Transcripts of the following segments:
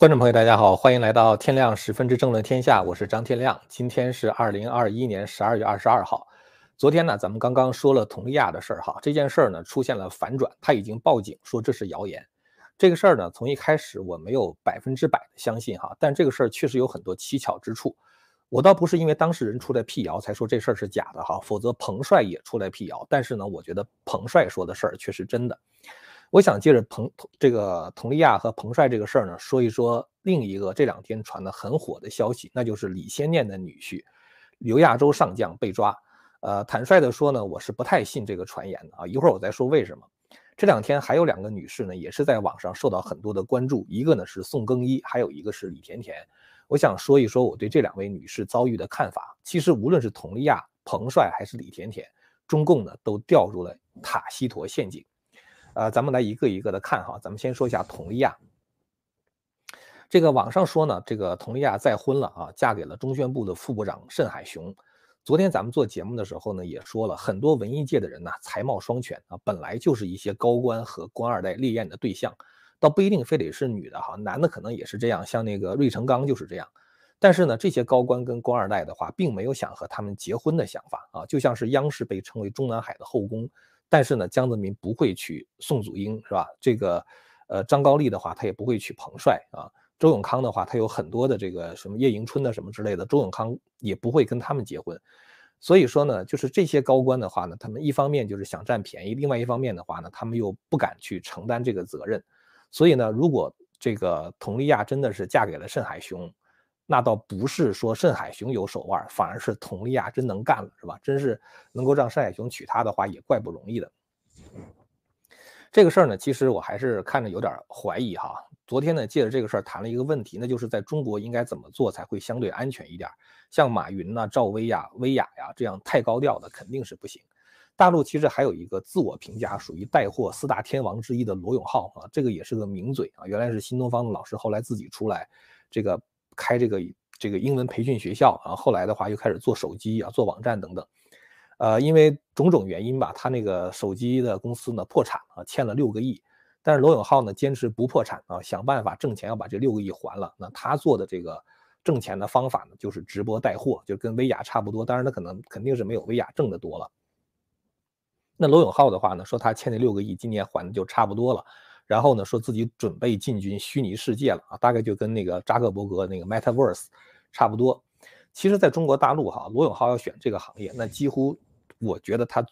观众朋友，大家好，欢迎来到天亮十分之政论天下，我是张天亮。今天是二零二一年十二月二十二号。昨天呢，咱们刚刚说了佟丽娅的事儿哈，这件事儿呢出现了反转，他已经报警说这是谣言。这个事儿呢，从一开始我没有百分之百的相信哈，但这个事儿确实有很多蹊跷之处。我倒不是因为当事人出来辟谣才说这事儿是假的哈，否则彭帅也出来辟谣。但是呢，我觉得彭帅说的事儿却是真的。我想借着彭这个佟丽娅和彭帅这个事儿呢，说一说另一个这两天传的很火的消息，那就是李先念的女婿刘亚洲上将被抓。呃，坦率的说呢，我是不太信这个传言的啊。一会儿我再说为什么。这两天还有两个女士呢，也是在网上受到很多的关注，一个呢是宋更一，还有一个是李甜甜。我想说一说我对这两位女士遭遇的看法。其实无论是佟丽娅、彭帅还是李甜甜，中共呢都掉入了塔西佗陷阱。呃，咱们来一个一个的看哈。咱们先说一下佟丽娅。这个网上说呢，这个佟丽娅再婚了啊，嫁给了中宣部的副部长盛海雄。昨天咱们做节目的时候呢，也说了很多文艺界的人呢，才貌双全啊，本来就是一些高官和官二代猎艳的对象，倒不一定非得是女的哈，男的可能也是这样，像那个芮成钢就是这样。但是呢，这些高官跟官二代的话，并没有想和他们结婚的想法啊，就像是央视被称为中南海的后宫。但是呢，江泽民不会娶宋祖英，是吧？这个，呃，张高丽的话，他也不会娶彭帅啊。周永康的话，他有很多的这个什么叶迎春的什么之类的，周永康也不会跟他们结婚。所以说呢，就是这些高官的话呢，他们一方面就是想占便宜，另外一方面的话呢，他们又不敢去承担这个责任。所以呢，如果这个佟丽娅真的是嫁给了慎海雄，那倒不是说盛海雄有手腕，反而是佟丽娅真能干了，是吧？真是能够让盛海雄娶她的话，也怪不容易的。这个事儿呢，其实我还是看着有点怀疑哈。昨天呢，借着这个事儿谈了一个问题，那就是在中国应该怎么做才会相对安全一点？像马云呐、赵薇呀、薇娅呀这样太高调的肯定是不行。大陆其实还有一个自我评价属于带货四大天王之一的罗永浩啊，这个也是个名嘴啊，原来是新东方的老师，后来自己出来这个。开这个这个英文培训学校啊，后来的话又开始做手机啊，做网站等等，呃，因为种种原因吧，他那个手机的公司呢破产啊，欠了六个亿，但是罗永浩呢坚持不破产啊，想办法挣钱要把这六个亿还了。那他做的这个挣钱的方法呢，就是直播带货，就跟薇娅差不多，当然他可能肯定是没有薇娅挣的多了。那罗永浩的话呢，说他欠那六个亿，今年还的就差不多了。然后呢，说自己准备进军虚拟世界了啊，大概就跟那个扎克伯格那个 Metaverse 差不多。其实，在中国大陆哈，罗永浩要选这个行业，那几乎我觉得他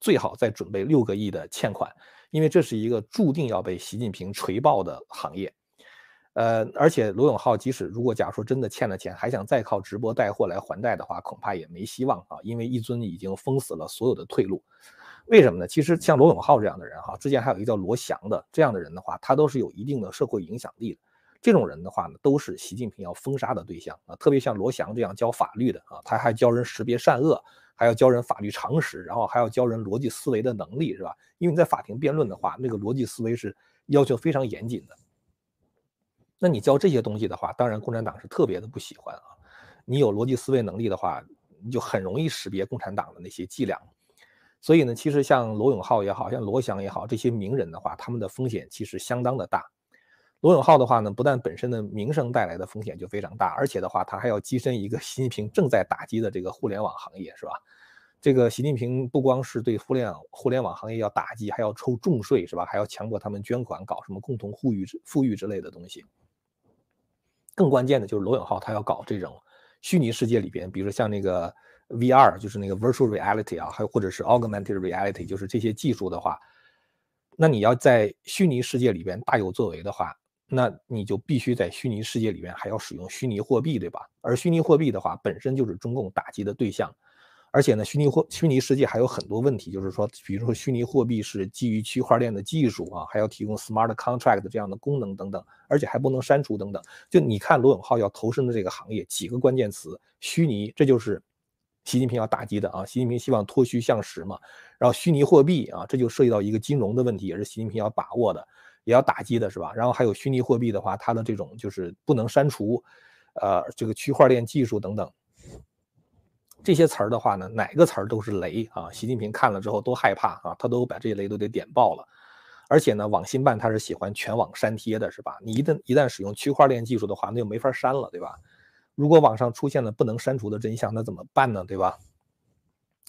最好再准备六个亿的欠款，因为这是一个注定要被习近平锤爆的行业。呃，而且罗永浩即使如果假如说真的欠了钱，还想再靠直播带货来还贷的话，恐怕也没希望啊，因为一尊已经封死了所有的退路。为什么呢？其实像罗永浩这样的人，哈，之前还有一个叫罗翔的这样的人的话，他都是有一定的社会影响力的。这种人的话呢，都是习近平要封杀的对象啊。特别像罗翔这样教法律的啊，他还教人识别善恶，还要教人法律常识，然后还要教人逻辑思维的能力，是吧？因为你在法庭辩论的话，那个逻辑思维是要求非常严谨的。那你教这些东西的话，当然共产党是特别的不喜欢啊。你有逻辑思维能力的话，你就很容易识别共产党的那些伎俩。所以呢，其实像罗永浩也好像罗翔也好，这些名人的话，他们的风险其实相当的大。罗永浩的话呢，不但本身的名声带来的风险就非常大，而且的话，他还要跻身一个 习近平正在打击的这个互联网行业，是吧？这个习近平不光是对互联网互联网行业要打击，还要抽重税，是吧？还要强迫他们捐款，搞什么共同富裕富裕之类的东西。更关键的就是罗永浩他要搞这种虚拟世界里边，比如说像那个。VR 就是那个 virtual reality 啊，还有或者是 augmented reality，就是这些技术的话，那你要在虚拟世界里边大有作为的话，那你就必须在虚拟世界里边还要使用虚拟货币，对吧？而虚拟货币的话，本身就是中共打击的对象，而且呢，虚拟货虚拟世界还有很多问题，就是说，比如说虚拟货币是基于区块链的技术啊，还要提供 smart contract 这样的功能等等，而且还不能删除等等。就你看罗永浩要投身的这个行业，几个关键词：虚拟，这就是。习近平要打击的啊，习近平希望脱虚向实嘛，然后虚拟货币啊，这就涉及到一个金融的问题，也是习近平要把握的，也要打击的是吧？然后还有虚拟货币的话，它的这种就是不能删除，呃，这个区块链技术等等，这些词儿的话呢，哪个词儿都是雷啊！习近平看了之后都害怕啊，他都把这些雷都给点爆了。而且呢，网信办它是喜欢全网删贴的，是吧？你一旦一旦使用区块链技术的话，那就没法删了，对吧？如果网上出现了不能删除的真相，那怎么办呢？对吧？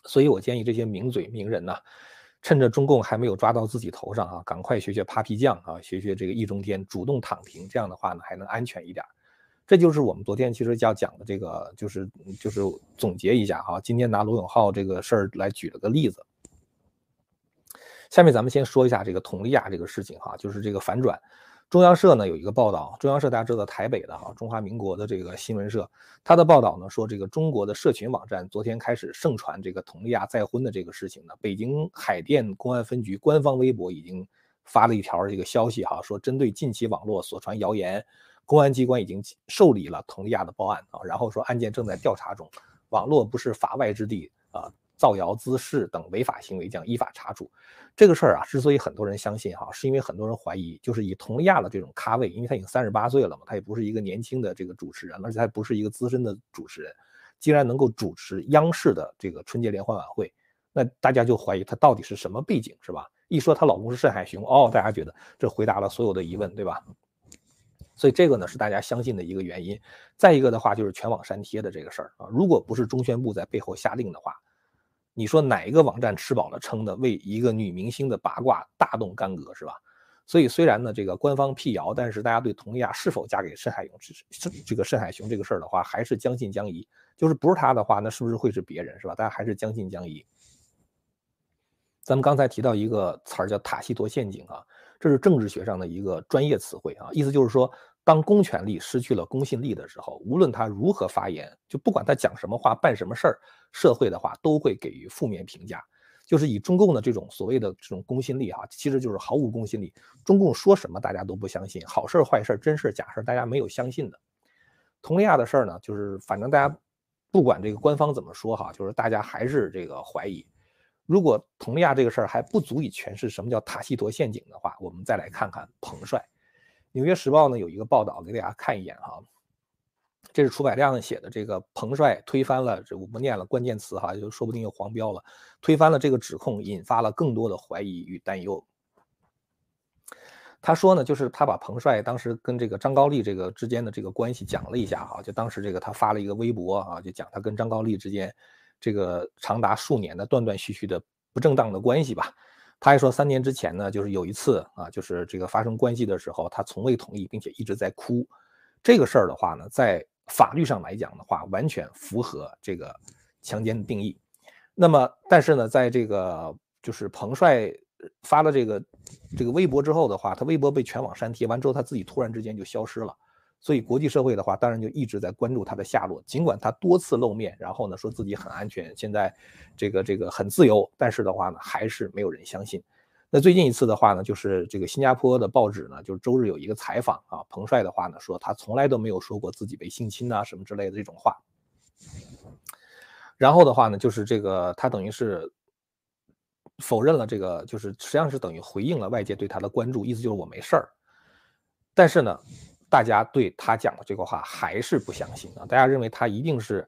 所以我建议这些名嘴名人呢，趁着中共还没有抓到自己头上啊，赶快学学 Papi 酱啊，学学这个易中天，主动躺平，这样的话呢，还能安全一点。这就是我们昨天其实要讲的这个，就是就是总结一下哈。今天拿罗永浩这个事儿来举了个例子。下面咱们先说一下这个佟丽娅这个事情哈，就是这个反转。中央社呢有一个报道，中央社大家知道台北的哈中华民国的这个新闻社，它的报道呢说这个中国的社群网站昨天开始盛传这个佟丽娅再婚的这个事情呢，北京海淀公安分局官方微博已经发了一条这个消息哈，说针对近期网络所传谣言，公安机关已经受理了佟丽娅的报案啊，然后说案件正在调查中，网络不是法外之地啊。造谣滋事等违法行为将依法查处。这个事儿啊，之所以很多人相信哈，是因为很多人怀疑，就是以佟丽娅的这种咖位，因为她已经三十八岁了嘛，她也不是一个年轻的这个主持人，而且她也不是一个资深的主持人，竟然能够主持央视的这个春节联欢晚会，那大家就怀疑她到底是什么背景，是吧？一说她老公是盛海雄，哦，大家觉得这回答了所有的疑问，对吧？所以这个呢是大家相信的一个原因。再一个的话，就是全网删帖的这个事儿啊，如果不是中宣部在背后下令的话。你说哪一个网站吃饱了撑的为一个女明星的八卦大动干戈是吧？所以虽然呢这个官方辟谣，但是大家对佟丽娅是否嫁给申海雄这这个申海雄这个事儿的话，还是将信将疑。就是不是他的话，那是不是会是别人是吧？大家还是将信将疑。咱们刚才提到一个词儿叫塔西佗陷阱啊，这是政治学上的一个专业词汇啊，意思就是说。当公权力失去了公信力的时候，无论他如何发言，就不管他讲什么话、办什么事儿，社会的话都会给予负面评价。就是以中共的这种所谓的这种公信力哈，其实就是毫无公信力。中共说什么大家都不相信，好事坏事、真事假事，大家没有相信的。佟丽娅的事儿呢，就是反正大家不管这个官方怎么说哈，就是大家还是这个怀疑。如果佟丽娅这个事儿还不足以诠释什么叫塔西佗陷阱的话，我们再来看看彭帅。纽约时报呢有一个报道，给大家看一眼哈。这是楚百亮写的，这个彭帅推翻了，这我不念了，关键词哈，就说不定又黄标了。推翻了这个指控，引发了更多的怀疑与担忧。他说呢，就是他把彭帅当时跟这个张高丽这个之间的这个关系讲了一下哈，就当时这个他发了一个微博啊，就讲他跟张高丽之间这个长达数年的断断续续的不正当的关系吧。他还说，三年之前呢，就是有一次啊，就是这个发生关系的时候，他从未同意，并且一直在哭。这个事儿的话呢，在法律上来讲的话，完全符合这个强奸的定义。那么，但是呢，在这个就是彭帅发了这个这个微博之后的话，他微博被全网删帖完之后，他自己突然之间就消失了。所以国际社会的话，当然就一直在关注他的下落。尽管他多次露面，然后呢说自己很安全，现在这个这个很自由，但是的话呢，还是没有人相信。那最近一次的话呢，就是这个新加坡的报纸呢，就是周日有一个采访啊，彭帅的话呢说他从来都没有说过自己被性侵啊什么之类的这种话。然后的话呢，就是这个他等于是否认了这个，就是实际上是等于回应了外界对他的关注，意思就是我没事儿。但是呢。大家对他讲的这个话还是不相信啊！大家认为他一定是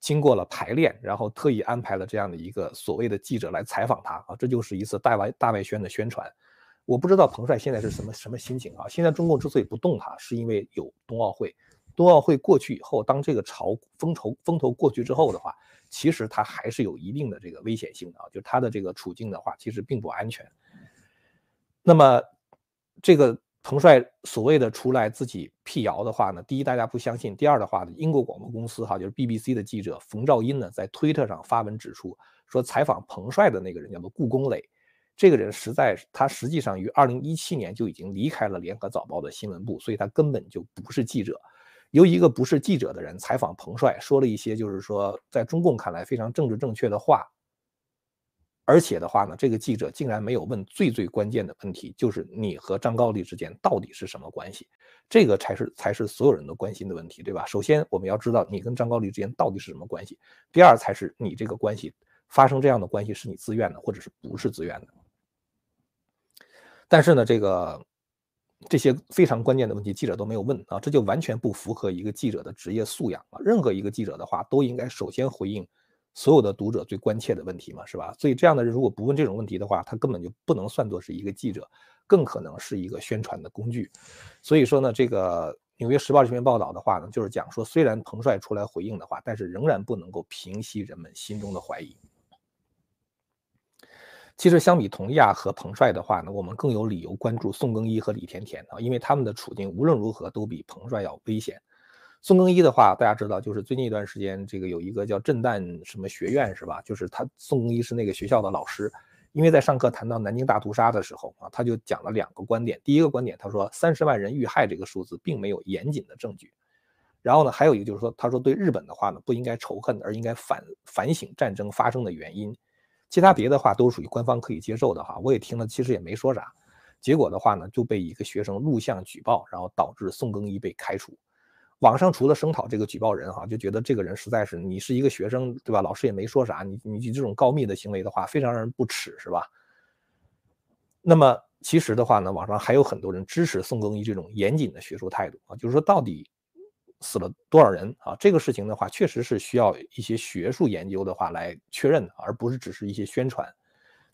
经过了排练，然后特意安排了这样的一个所谓的记者来采访他啊！这就是一次大外大外宣的宣传。我不知道彭帅现在是什么什么心情啊！现在中共之所以不动他，是因为有冬奥会。冬奥会过去以后，当这个潮风头风头过去之后的话，其实他还是有一定的这个危险性的啊！就他的这个处境的话，其实并不安全。那么这个。彭帅所谓的出来自己辟谣的话呢，第一大家不相信，第二的话呢，英国广播公司哈就是 BBC 的记者冯兆英呢在推特上发文指出，说采访彭帅的那个人叫做顾公磊，这个人实在他实际上于二零一七年就已经离开了联合早报的新闻部，所以他根本就不是记者。由一个不是记者的人采访彭帅，说了一些就是说在中共看来非常政治正确的话。而且的话呢，这个记者竟然没有问最最关键的问题，就是你和张高丽之间到底是什么关系？这个才是才是所有人都关心的问题，对吧？首先我们要知道你跟张高丽之间到底是什么关系，第二才是你这个关系发生这样的关系是你自愿的，或者是不是自愿的？但是呢，这个这些非常关键的问题记者都没有问啊，这就完全不符合一个记者的职业素养啊！任何一个记者的话都应该首先回应。所有的读者最关切的问题嘛，是吧？所以这样的人如果不问这种问题的话，他根本就不能算作是一个记者，更可能是一个宣传的工具。所以说呢，这个《纽约时报》这篇报道的话呢，就是讲说，虽然彭帅出来回应的话，但是仍然不能够平息人们心中的怀疑。其实相比佟丽娅和彭帅的话呢，我们更有理由关注宋更一和李甜甜啊，因为他们的处境无论如何都比彭帅要危险。宋更一的话，大家知道，就是最近一段时间，这个有一个叫震旦什么学院是吧？就是他宋更一是那个学校的老师，因为在上课谈到南京大屠杀的时候啊，他就讲了两个观点。第一个观点，他说三十万人遇害这个数字并没有严谨的证据。然后呢，还有一个就是说，他说对日本的话呢，不应该仇恨，而应该反反省战争发生的原因。其他别的话都属于官方可以接受的哈，我也听了，其实也没说啥。结果的话呢，就被一个学生录像举报，然后导致宋更一被开除。网上除了声讨这个举报人哈，就觉得这个人实在是你是一个学生对吧？老师也没说啥，你你这种告密的行为的话，非常让人不耻是吧？那么其实的话呢，网上还有很多人支持宋更一这种严谨的学术态度啊，就是说到底。死了多少人啊？这个事情的话，确实是需要一些学术研究的话来确认的，而不是只是一些宣传。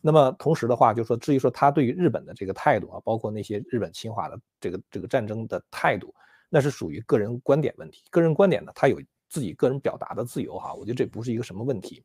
那么同时的话，就说至于说他对于日本的这个态度啊，包括那些日本侵华的这个这个战争的态度，那是属于个人观点问题。个人观点呢，他有自己个人表达的自由哈，我觉得这不是一个什么问题。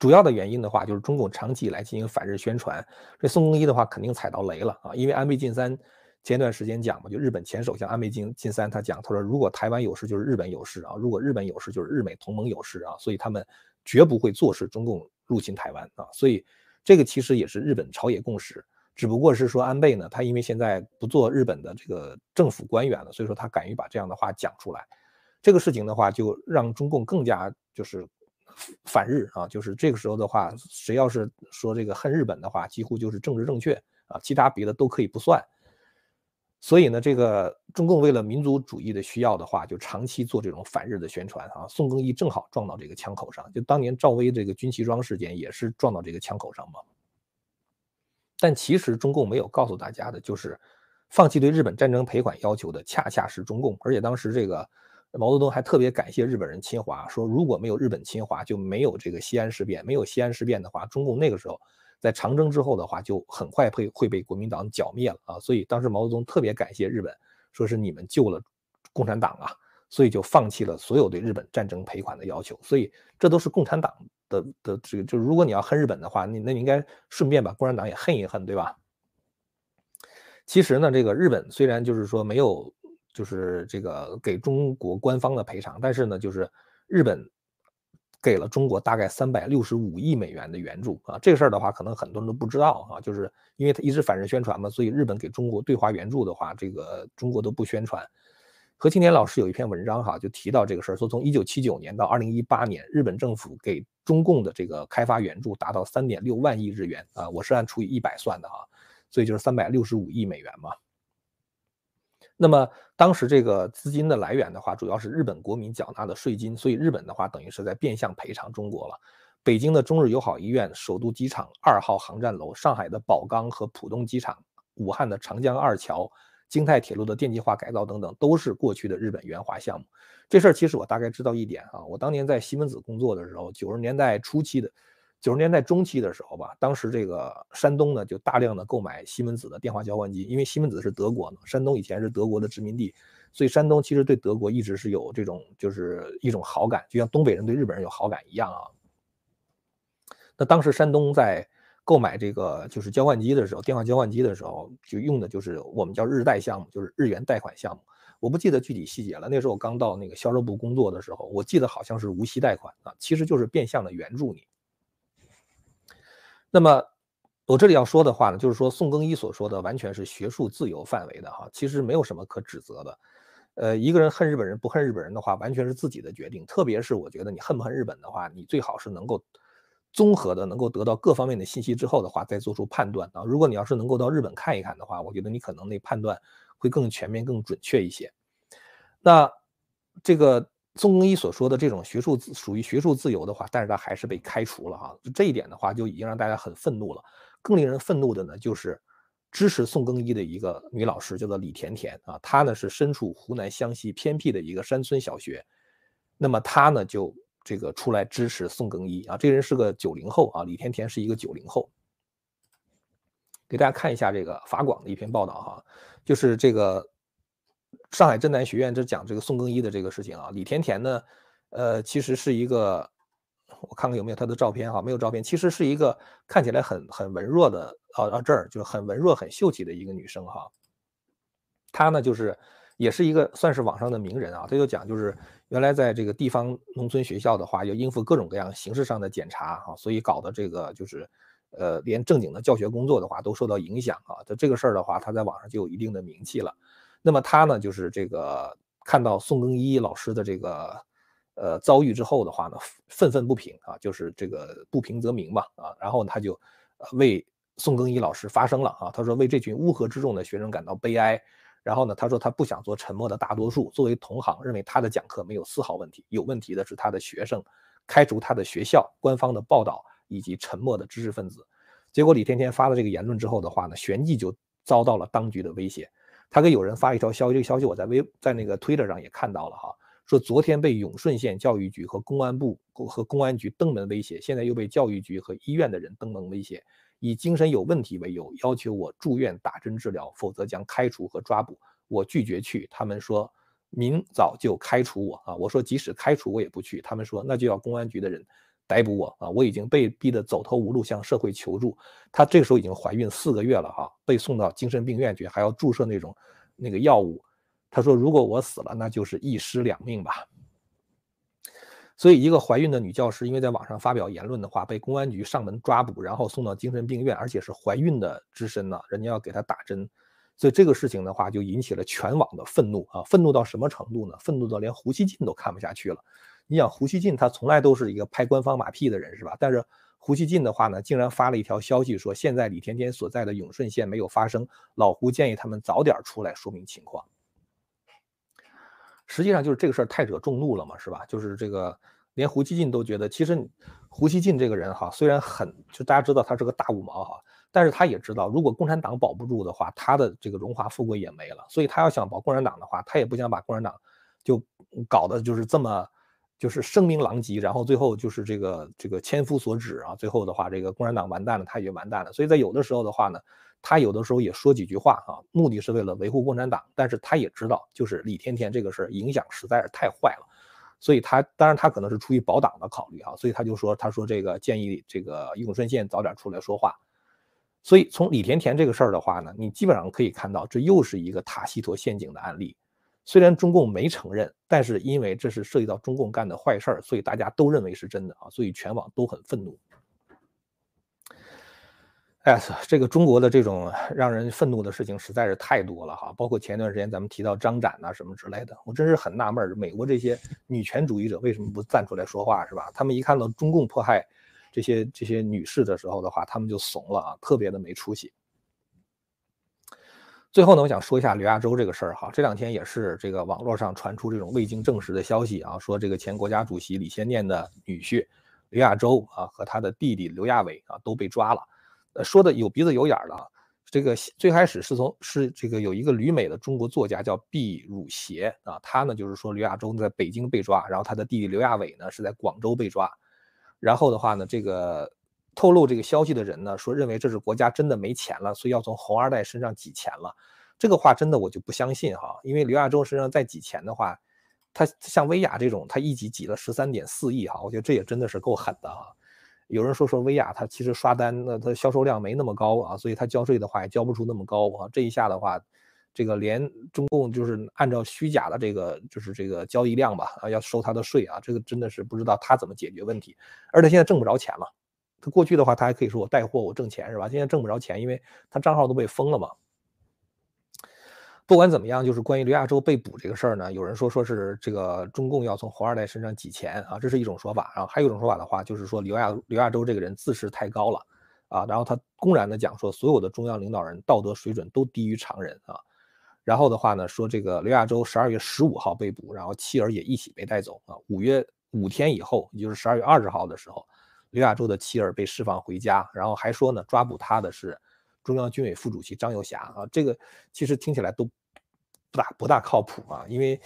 主要的原因的话，就是中共长期以来进行反日宣传，这宋更一的话肯定踩到雷了啊，因为安倍晋三。前段时间讲嘛，就日本前首相安倍晋晋三他讲，他说如果台湾有事就是日本有事啊，如果日本有事就是日美同盟有事啊，所以他们绝不会坐视中共入侵台湾啊，所以这个其实也是日本朝野共识，只不过是说安倍呢，他因为现在不做日本的这个政府官员了，所以说他敢于把这样的话讲出来，这个事情的话就让中共更加就是反日啊，就是这个时候的话，谁要是说这个恨日本的话，几乎就是政治正确啊，其他别的都可以不算。所以呢，这个中共为了民族主义的需要的话，就长期做这种反日的宣传啊。宋更一正好撞到这个枪口上，就当年赵薇这个军旗装事件也是撞到这个枪口上嘛。但其实中共没有告诉大家的，就是放弃对日本战争赔款要求的恰恰是中共。而且当时这个毛泽东还特别感谢日本人侵华，说如果没有日本侵华，就没有这个西安事变。没有西安事变的话，中共那个时候。在长征之后的话，就很快会会被国民党剿灭了啊！所以当时毛泽东特别感谢日本，说是你们救了共产党啊，所以就放弃了所有对日本战争赔款的要求。所以这都是共产党的的这个，就如果你要恨日本的话，你那你应该顺便把共产党也恨一恨，对吧？其实呢，这个日本虽然就是说没有就是这个给中国官方的赔偿，但是呢，就是日本。给了中国大概三百六十五亿美元的援助啊，这个事儿的话，可能很多人都不知道啊，就是因为他一直反日宣传嘛，所以日本给中国对华援助的话，这个中国都不宣传。何青年老师有一篇文章哈，就提到这个事儿，说从一九七九年到二零一八年，日本政府给中共的这个开发援助达到三点六万亿日元啊，我是按除以一百算的哈，所以就是三百六十五亿美元嘛。那么当时这个资金的来源的话，主要是日本国民缴纳的税金，所以日本的话等于是在变相赔偿中国了。北京的中日友好医院、首都机场二号航站楼、上海的宝钢和浦东机场、武汉的长江二桥、京泰铁路的电气化改造等等，都是过去的日本援华项目。这事儿其实我大概知道一点啊，我当年在西门子工作的时候，九十年代初期的。九十年代中期的时候吧，当时这个山东呢就大量的购买西门子的电话交换机，因为西门子是德国呢，山东以前是德国的殖民地，所以山东其实对德国一直是有这种就是一种好感，就像东北人对日本人有好感一样啊。那当时山东在购买这个就是交换机的时候，电话交换机的时候，就用的就是我们叫日贷项目，就是日元贷款项目。我不记得具体细节了，那时候我刚到那个销售部工作的时候，我记得好像是无息贷款啊，其实就是变相的援助你。那么，我这里要说的话呢，就是说宋更一所说的完全是学术自由范围的哈，其实没有什么可指责的。呃，一个人恨日本人不恨日本人的话，完全是自己的决定。特别是我觉得你恨不恨日本的话，你最好是能够综合的，能够得到各方面的信息之后的话，再做出判断啊。如果你要是能够到日本看一看的话，我觉得你可能那判断会更全面、更准确一些。那这个。宋更一所说的这种学术自属于学术自由的话，但是他还是被开除了哈，就这一点的话就已经让大家很愤怒了。更令人愤怒的呢，就是支持宋更一的一个女老师，叫做李甜甜啊，她呢是身处湖南湘西偏僻的一个山村小学，那么她呢就这个出来支持宋更一啊，这个人是个九零后啊，李甜甜是一个九零后。给大家看一下这个法广的一篇报道哈，就是这个上海震南学院这讲这个宋更一的这个事情啊，李甜甜呢，呃，其实是一个，我看看有没有她的照片哈，没有照片，其实是一个看起来很很文弱的啊啊这儿就是很文弱很秀气的一个女生哈，她呢就是也是一个算是网上的名人啊，他就讲就是原来在这个地方农村学校的话，要应付各种各样形式上的检查哈，所以搞的这个就是。呃，连正经的教学工作的话都受到影响啊。他这个事儿的话，他在网上就有一定的名气了。那么他呢，就是这个看到宋更一老师的这个呃遭遇之后的话呢，愤愤不平啊，就是这个不平则鸣嘛啊。然后他就为宋更一老师发声了啊。他说为这群乌合之众的学生感到悲哀。然后呢，他说他不想做沉默的大多数。作为同行，认为他的讲课没有丝毫问题，有问题的是他的学生，开除他的学校，官方的报道。以及沉默的知识分子，结果李天天发了这个言论之后的话呢，旋即就遭到了当局的威胁。他给有人发一条消息，这个消息我在微在那个推特上也看到了哈，说昨天被永顺县教育局和公安部和公安局登门威胁，现在又被教育局和医院的人登门威胁，以精神有问题为由，要求我住院打针治疗，否则将开除和抓捕。我拒绝去，他们说明早就开除我啊！我说即使开除我也不去，他们说那就要公安局的人。逮捕我啊！我已经被逼得走投无路，向社会求助。她这个时候已经怀孕四个月了哈，被送到精神病院去，还要注射那种那个药物。她说：“如果我死了，那就是一尸两命吧。”所以，一个怀孕的女教师，因为在网上发表言论的话，被公安局上门抓捕，然后送到精神病院，而且是怀孕的之身呢，人家要给她打针。所以这个事情的话，就引起了全网的愤怒啊！愤怒到什么程度呢？愤怒到连胡锡进都看不下去了。你想胡锡进他从来都是一个拍官方马屁的人是吧？但是胡锡进的话呢，竟然发了一条消息说，现在李甜甜所在的永顺县没有发生，老胡建议他们早点出来说明情况。实际上就是这个事儿太惹众怒了嘛，是吧？就是这个连胡锡进都觉得，其实胡锡进这个人哈，虽然很就大家知道他是个大五毛哈，但是他也知道，如果共产党保不住的话，他的这个荣华富贵也没了。所以他要想保共产党的话，他也不想把共产党就搞得就是这么。就是声名狼藉，然后最后就是这个这个千夫所指啊，最后的话，这个共产党完蛋了，他也完蛋了。所以在有的时候的话呢，他有的时候也说几句话啊，目的是为了维护共产党，但是他也知道，就是李甜甜这个事儿影响实在是太坏了，所以他当然他可能是出于保党的考虑啊，所以他就说，他说这个建议这个永顺县早点出来说话。所以从李甜甜这个事儿的话呢，你基本上可以看到，这又是一个塔西佗陷阱的案例。虽然中共没承认，但是因为这是涉及到中共干的坏事儿，所以大家都认为是真的啊，所以全网都很愤怒。哎，这个中国的这种让人愤怒的事情实在是太多了哈，包括前段时间咱们提到张展呐什么之类的，我真是很纳闷，美国这些女权主义者为什么不站出来说话是吧？他们一看到中共迫害这些这些女士的时候的话，他们就怂了啊，特别的没出息。最后呢，我想说一下刘亚洲这个事儿哈。这两天也是这个网络上传出这种未经证实的消息啊，说这个前国家主席李先念的女婿刘亚洲啊和他的弟弟刘亚伟啊都被抓了。呃，说的有鼻子有眼儿的。这个最开始是从是这个有一个旅美的中国作家叫毕汝协啊，他呢就是说刘亚洲在北京被抓，然后他的弟弟刘亚伟呢是在广州被抓。然后的话呢，这个。透露这个消息的人呢，说认为这是国家真的没钱了，所以要从红二代身上挤钱了。这个话真的我就不相信哈，因为刘亚洲身上再挤钱的话，他像薇娅这种，他一挤挤了十三点四亿哈，我觉得这也真的是够狠的哈。有人说说薇娅她其实刷单，那她销售量没那么高啊，所以她交税的话也交不出那么高啊。这一下的话，这个连中共就是按照虚假的这个就是这个交易量吧啊，要收他的税啊，这个真的是不知道他怎么解决问题，而且现在挣不着钱了。他过去的话，他还可以说我带货，我挣钱是吧？现在挣不着钱，因为他账号都被封了嘛。不管怎么样，就是关于刘亚洲被捕这个事儿呢，有人说说是这个中共要从红二代身上挤钱啊，这是一种说法。然后还有一种说法的话，就是说刘亚刘亚洲这个人自视太高了啊，然后他公然的讲说所有的中央领导人道德水准都低于常人啊。然后的话呢，说这个刘亚洲十二月十五号被捕，然后妻儿也一起被带走啊。五月五天以后，也就是十二月二十号的时候。刘亚洲的妻儿被释放回家，然后还说呢，抓捕他的是中央军委副主席张又侠啊，这个其实听起来都不大不大靠谱啊，因为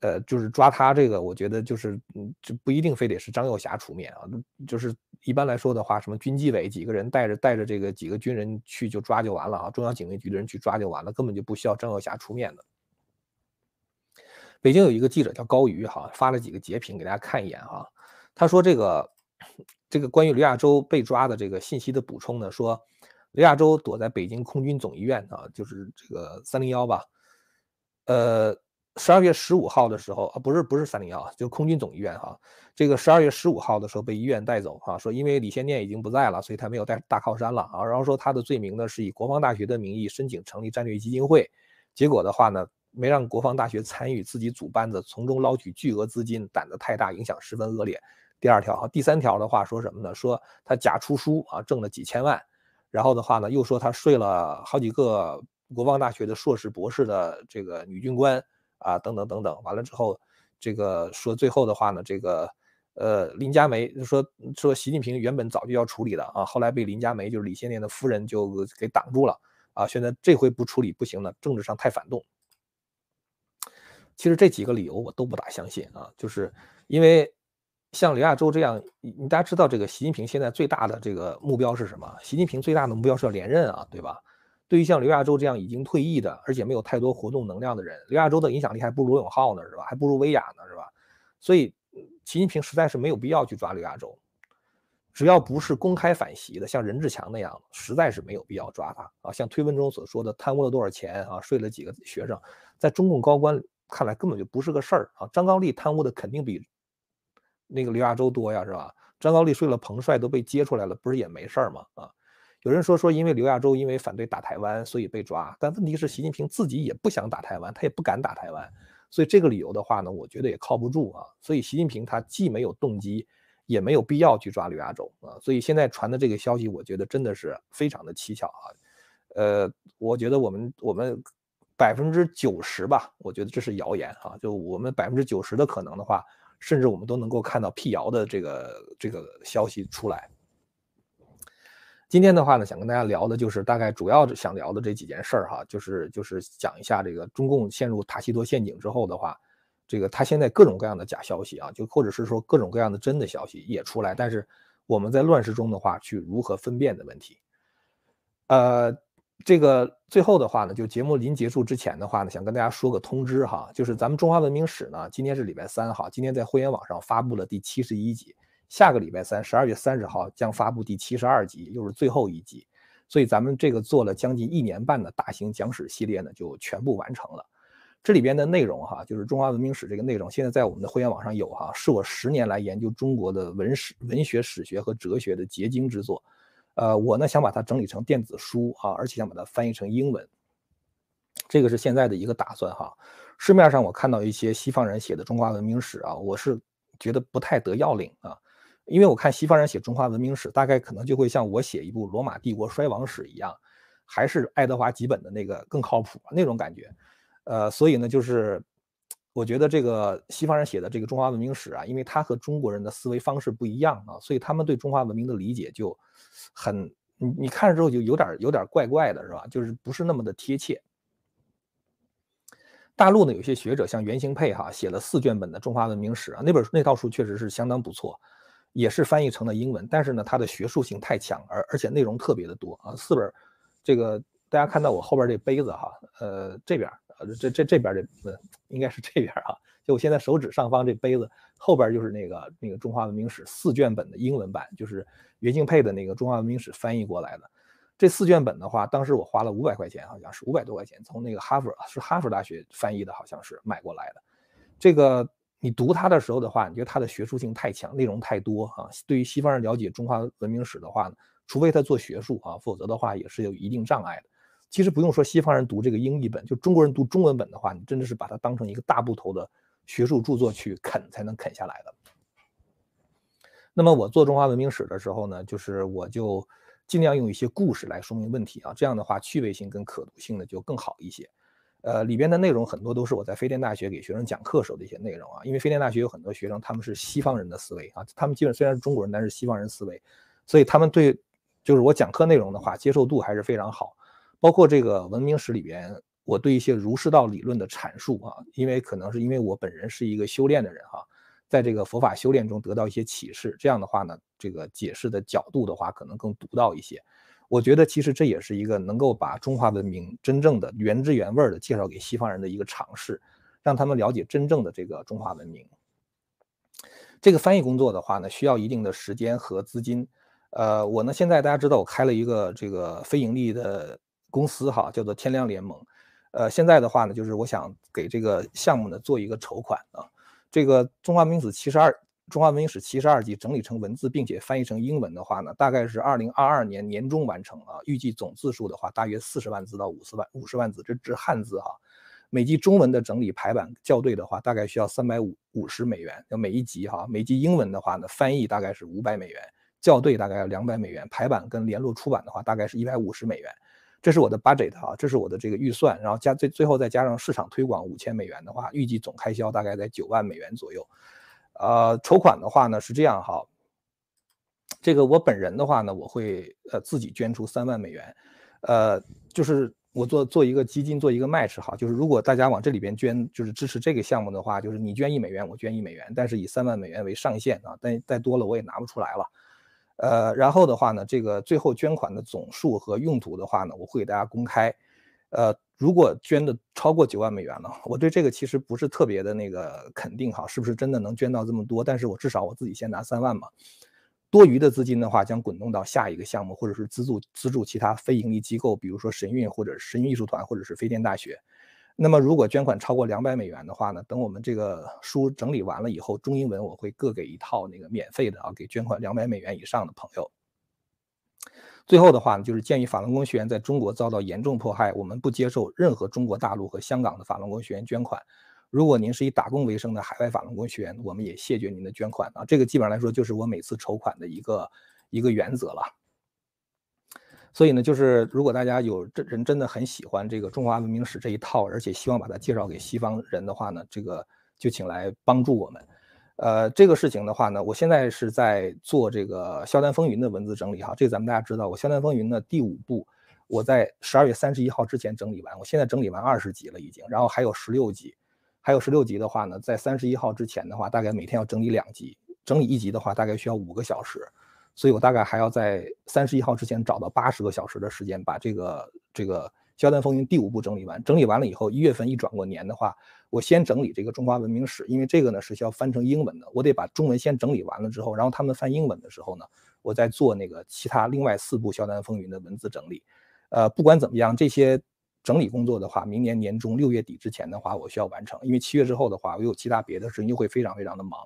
呃，就是抓他这个，我觉得就是嗯，这不一定非得是张幼侠出面啊，就是一般来说的话，什么军纪委几个人带着带着这个几个军人去就抓就完了啊，中央警卫局的人去抓就完了，根本就不需要张幼侠出面的。北京有一个记者叫高瑜哈，发了几个截屏给大家看一眼哈，他说这个这个关于刘亚洲被抓的这个信息的补充呢，说刘亚洲躲在北京空军总医院啊，就是这个三零幺吧，呃。十二月十五号的时候啊，不是不是三零幺，就空军总医院哈。这个十二月十五号的时候被医院带走哈，说因为李先念已经不在了，所以他没有带大靠山了啊。然后说他的罪名呢是以国防大学的名义申请成立战略基金会，结果的话呢没让国防大学参与，自己组班子从中捞取巨额资金，胆子太大，影响十分恶劣。第二条哈，第三条的话说什么呢？说他假出书啊，挣了几千万，然后的话呢又说他睡了好几个国防大学的硕士博士的这个女军官。啊，等等等等，完了之后，这个说最后的话呢，这个呃，林佳梅说说习近平原本早就要处理的啊，后来被林佳梅就是李先念的夫人就给挡住了啊，现在这回不处理不行了，政治上太反动。其实这几个理由我都不大相信啊，就是因为像刘亚洲这样，你大家知道这个习近平现在最大的这个目标是什么？习近平最大的目标是要连任啊，对吧？对于像刘亚洲这样已经退役的，而且没有太多活动能量的人，刘亚洲的影响力还不如罗永浩呢，是吧？还不如薇娅呢，是吧？所以，习近平实在是没有必要去抓刘亚洲，只要不是公开反袭的，像任志强那样，实在是没有必要抓他啊。像推文中所说的贪污了多少钱啊，睡了几个学生，在中共高官看来根本就不是个事儿啊。张高丽贪污的肯定比那个刘亚洲多呀，是吧？张高丽睡了彭帅都被揭出来了，不是也没事儿吗？啊？有人说说，因为刘亚洲因为反对打台湾，所以被抓。但问题是，习近平自己也不想打台湾，他也不敢打台湾，所以这个理由的话呢，我觉得也靠不住啊。所以习近平他既没有动机，也没有必要去抓刘亚洲啊。所以现在传的这个消息，我觉得真的是非常的蹊跷啊。呃，我觉得我们我们百分之九十吧，我觉得这是谣言啊。就我们百分之九十的可能的话，甚至我们都能够看到辟谣的这个这个消息出来。今天的话呢，想跟大家聊的就是大概主要想聊的这几件事儿哈，就是就是讲一下这个中共陷入塔西佗陷阱之后的话，这个他现在各种各样的假消息啊，就或者是说各种各样的真的消息也出来，但是我们在乱世中的话去如何分辨的问题。呃，这个最后的话呢，就节目临结束之前的话呢，想跟大家说个通知哈，就是咱们中华文明史呢，今天是礼拜三哈，今天在会员网上发布了第七十一集。下个礼拜三，十二月三十号将发布第七十二集，又是最后一集，所以咱们这个做了将近一年半的大型讲史系列呢，就全部完成了。这里边的内容哈，就是中华文明史这个内容，现在在我们的会员网上有哈，是我十年来研究中国的文史、文学史学和哲学的结晶之作。呃，我呢想把它整理成电子书哈，而且想把它翻译成英文，这个是现在的一个打算哈。市面上我看到一些西方人写的中华文明史啊，我是觉得不太得要领啊。因为我看西方人写中华文明史，大概可能就会像我写一部罗马帝国衰亡史一样，还是爱德华几本的那个更靠谱那种感觉。呃，所以呢，就是我觉得这个西方人写的这个中华文明史啊，因为他和中国人的思维方式不一样啊，所以他们对中华文明的理解就很，你你看了之后就有点有点怪怪的，是吧？就是不是那么的贴切。大陆呢，有些学者像袁行佩哈写了四卷本的中华文明史啊，那本那套书确实是相当不错。也是翻译成了英文，但是呢，它的学术性太强，而而且内容特别的多啊。四本，这个大家看到我后边这杯子哈，呃，这边啊，这这这边这呃，应该是这边啊。就我现在手指上方这杯子后边就是那个那个中华文明史四卷本的英文版，就是袁敬佩的那个中华文明史翻译过来的。这四卷本的话，当时我花了五百块钱，好像是五百多块钱，从那个哈佛是哈佛大学翻译的，好像是买过来的。这个。你读它的时候的话，你觉得它的学术性太强，内容太多啊。对于西方人了解中华文明史的话呢，除非他做学术啊，否则的话也是有一定障碍的。其实不用说西方人读这个英译本，就中国人读中文本的话，你真的是把它当成一个大部头的学术著作去啃才能啃下来的。那么我做中华文明史的时候呢，就是我就尽量用一些故事来说明问题啊，这样的话趣味性跟可读性呢就更好一些。呃，里边的内容很多都是我在飞天大学给学生讲课时候的一些内容啊，因为飞天大学有很多学生，他们是西方人的思维啊，他们基本虽然是中国人，但是西方人思维，所以他们对就是我讲课内容的话，接受度还是非常好。包括这个文明史里边，我对一些儒释道理论的阐述啊，因为可能是因为我本人是一个修炼的人哈，在这个佛法修炼中得到一些启示，这样的话呢，这个解释的角度的话可能更独到一些。我觉得其实这也是一个能够把中华文明真正的原汁原味的介绍给西方人的一个尝试，让他们了解真正的这个中华文明。这个翻译工作的话呢，需要一定的时间和资金。呃，我呢现在大家知道我开了一个这个非盈利的公司哈，叫做天亮联盟。呃，现在的话呢，就是我想给这个项目呢做一个筹款啊。这个《中华文明史七十二》《中华文明史七十二集》整理成文字，并且翻译成英文的话呢，大概是二零二二年年中完成啊。预计总字数的话，大约四十万字到五十万五十万字，这是汉字哈。每集中文的整理排版校对的话，大概需要三百五五十美元。要每一集哈，每集英文的话呢，翻译大概是五百美元。校对大概要两百美元，排版跟联络出版的话，大概是一百五十美元。这是我的 budget 哈，这是我的这个预算，然后加最最后再加上市场推广五千美元的话，预计总开销大概在九万美元左右。呃，筹款的话呢是这样哈，这个我本人的话呢，我会呃自己捐出三万美元，呃，就是我做做一个基金，做一个 match 哈，就是如果大家往这里边捐，就是支持这个项目的话，就是你捐一美元，我捐一美元，但是以三万美元为上限啊，但再多了我也拿不出来了。呃，然后的话呢，这个最后捐款的总数和用途的话呢，我会给大家公开。呃，如果捐的超过九万美元了，我对这个其实不是特别的那个肯定哈，是不是真的能捐到这么多？但是我至少我自己先拿三万嘛，多余的资金的话将滚动到下一个项目，或者是资助资助其他非盈利机构，比如说神韵或者神韵艺术团，或者是飞天大学。那么，如果捐款超过两百美元的话呢？等我们这个书整理完了以后，中英文我会各给一套那个免费的啊，给捐款两百美元以上的朋友。最后的话呢，就是鉴于法轮功学员在中国遭到严重迫害，我们不接受任何中国大陆和香港的法轮功学员捐款。如果您是以打工为生的海外法轮功学员，我们也谢绝您的捐款啊。这个基本上来说，就是我每次筹款的一个一个原则了。所以呢，就是如果大家有真人真的很喜欢这个中华文明史这一套，而且希望把它介绍给西方人的话呢，这个就请来帮助我们。呃，这个事情的话呢，我现在是在做这个《萧丹风云》的文字整理哈。这个咱们大家知道，我《萧丹风云》的第五部，我在十二月三十一号之前整理完，我现在整理完二十集了已经，然后还有十六集，还有十六集的话呢，在三十一号之前的话，大概每天要整理两集，整理一集的话，大概需要五个小时。所以我大概还要在三十一号之前找到八十个小时的时间，把这个这个《萧丹风云》第五部整理完。整理完了以后，一月份一转过年的话，我先整理这个中华文明史，因为这个呢是需要翻成英文的，我得把中文先整理完了之后，然后他们翻英文的时候呢，我再做那个其他另外四部《萧丹风云》的文字整理。呃，不管怎么样，这些整理工作的话，明年年中六月底之前的话，我需要完成，因为七月之后的话，我有其他别的事情，又会非常非常的忙。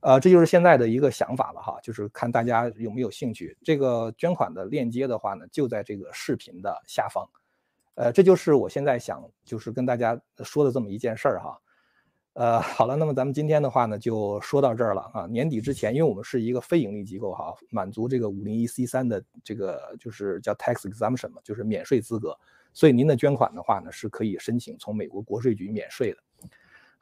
呃，这就是现在的一个想法了哈，就是看大家有没有兴趣。这个捐款的链接的话呢，就在这个视频的下方。呃，这就是我现在想就是跟大家说的这么一件事儿哈。呃，好了，那么咱们今天的话呢，就说到这儿了啊。年底之前，因为我们是一个非盈利机构哈，满足这个五零一 C 三的这个就是叫 tax exemption 嘛，就是免税资格，所以您的捐款的话呢，是可以申请从美国国税局免税的。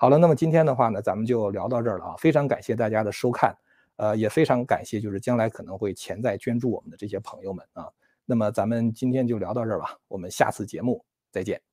好了，那么今天的话呢，咱们就聊到这儿了啊！非常感谢大家的收看，呃，也非常感谢就是将来可能会潜在捐助我们的这些朋友们啊。那么咱们今天就聊到这儿吧，我们下次节目再见。